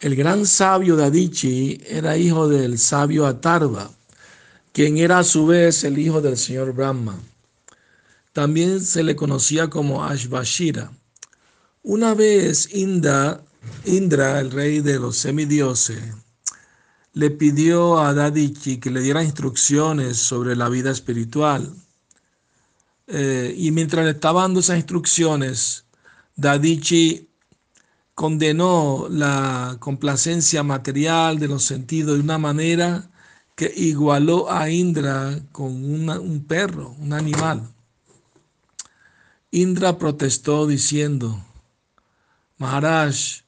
El gran sabio Dadichi era hijo del sabio Atarva, quien era a su vez el hijo del señor Brahma. También se le conocía como Ashvashira. Una vez Indra, Indra, el rey de los semidioses, le pidió a Dadichi que le diera instrucciones sobre la vida espiritual. Eh, y mientras le estaba dando esas instrucciones, Dadichi condenó la complacencia material de los sentidos de una manera que igualó a Indra con un perro, un animal. Indra protestó diciendo, Maharaj,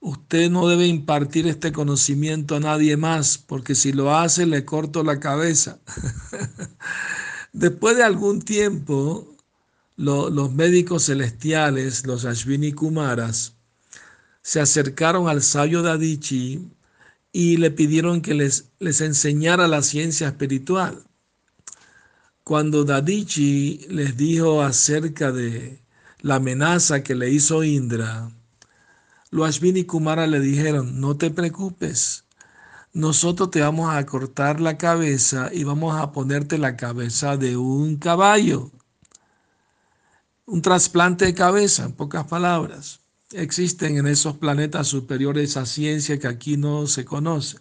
usted no debe impartir este conocimiento a nadie más, porque si lo hace le corto la cabeza. Después de algún tiempo, los médicos celestiales, los Ashvini Kumaras, se acercaron al sabio Dadichi y le pidieron que les, les enseñara la ciencia espiritual. Cuando Dadichi les dijo acerca de la amenaza que le hizo Indra, los Ashvini Kumara le dijeron, no te preocupes, nosotros te vamos a cortar la cabeza y vamos a ponerte la cabeza de un caballo. Un trasplante de cabeza, en pocas palabras. Existen en esos planetas superiores a ciencia que aquí no se conoce.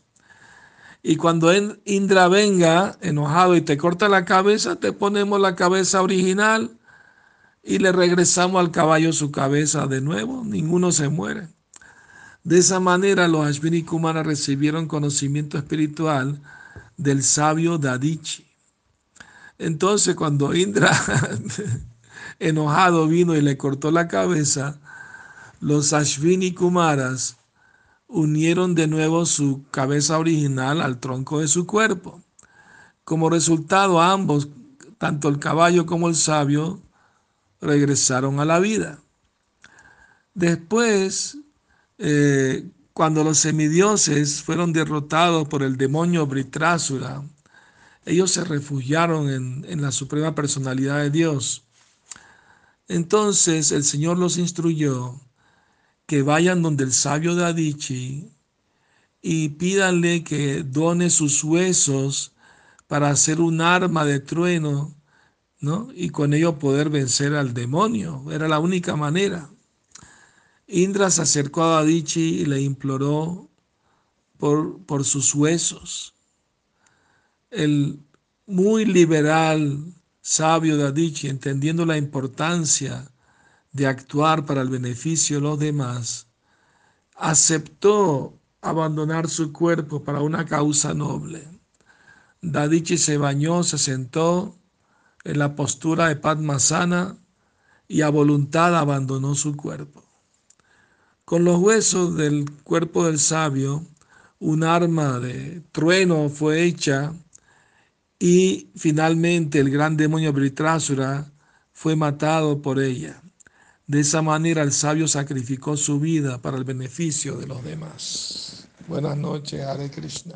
Y cuando Indra venga enojado y te corta la cabeza, te ponemos la cabeza original y le regresamos al caballo su cabeza de nuevo. Ninguno se muere. De esa manera los Ashvini Kumara recibieron conocimiento espiritual del sabio Dadichi. Entonces cuando Indra enojado vino y le cortó la cabeza, los Ashvini Kumaras unieron de nuevo su cabeza original al tronco de su cuerpo. Como resultado, ambos, tanto el caballo como el sabio, regresaron a la vida. Después, eh, cuando los semidioses fueron derrotados por el demonio Britrasura, ellos se refugiaron en, en la suprema personalidad de Dios. Entonces el Señor los instruyó que vayan donde el sabio de Adichi y pídanle que done sus huesos para hacer un arma de trueno, ¿no? Y con ello poder vencer al demonio. Era la única manera. Indra se acercó a Adichi y le imploró por, por sus huesos. El muy liberal sabio de Adichi, entendiendo la importancia de actuar para el beneficio de los demás, aceptó abandonar su cuerpo para una causa noble. Dadichi se bañó, se sentó en la postura de Padmasana y a voluntad abandonó su cuerpo. Con los huesos del cuerpo del sabio, un arma de trueno fue hecha y finalmente el gran demonio Britrasura fue matado por ella. De esa manera el sabio sacrificó su vida para el beneficio de los demás. Buenas noches, Hare Krishna.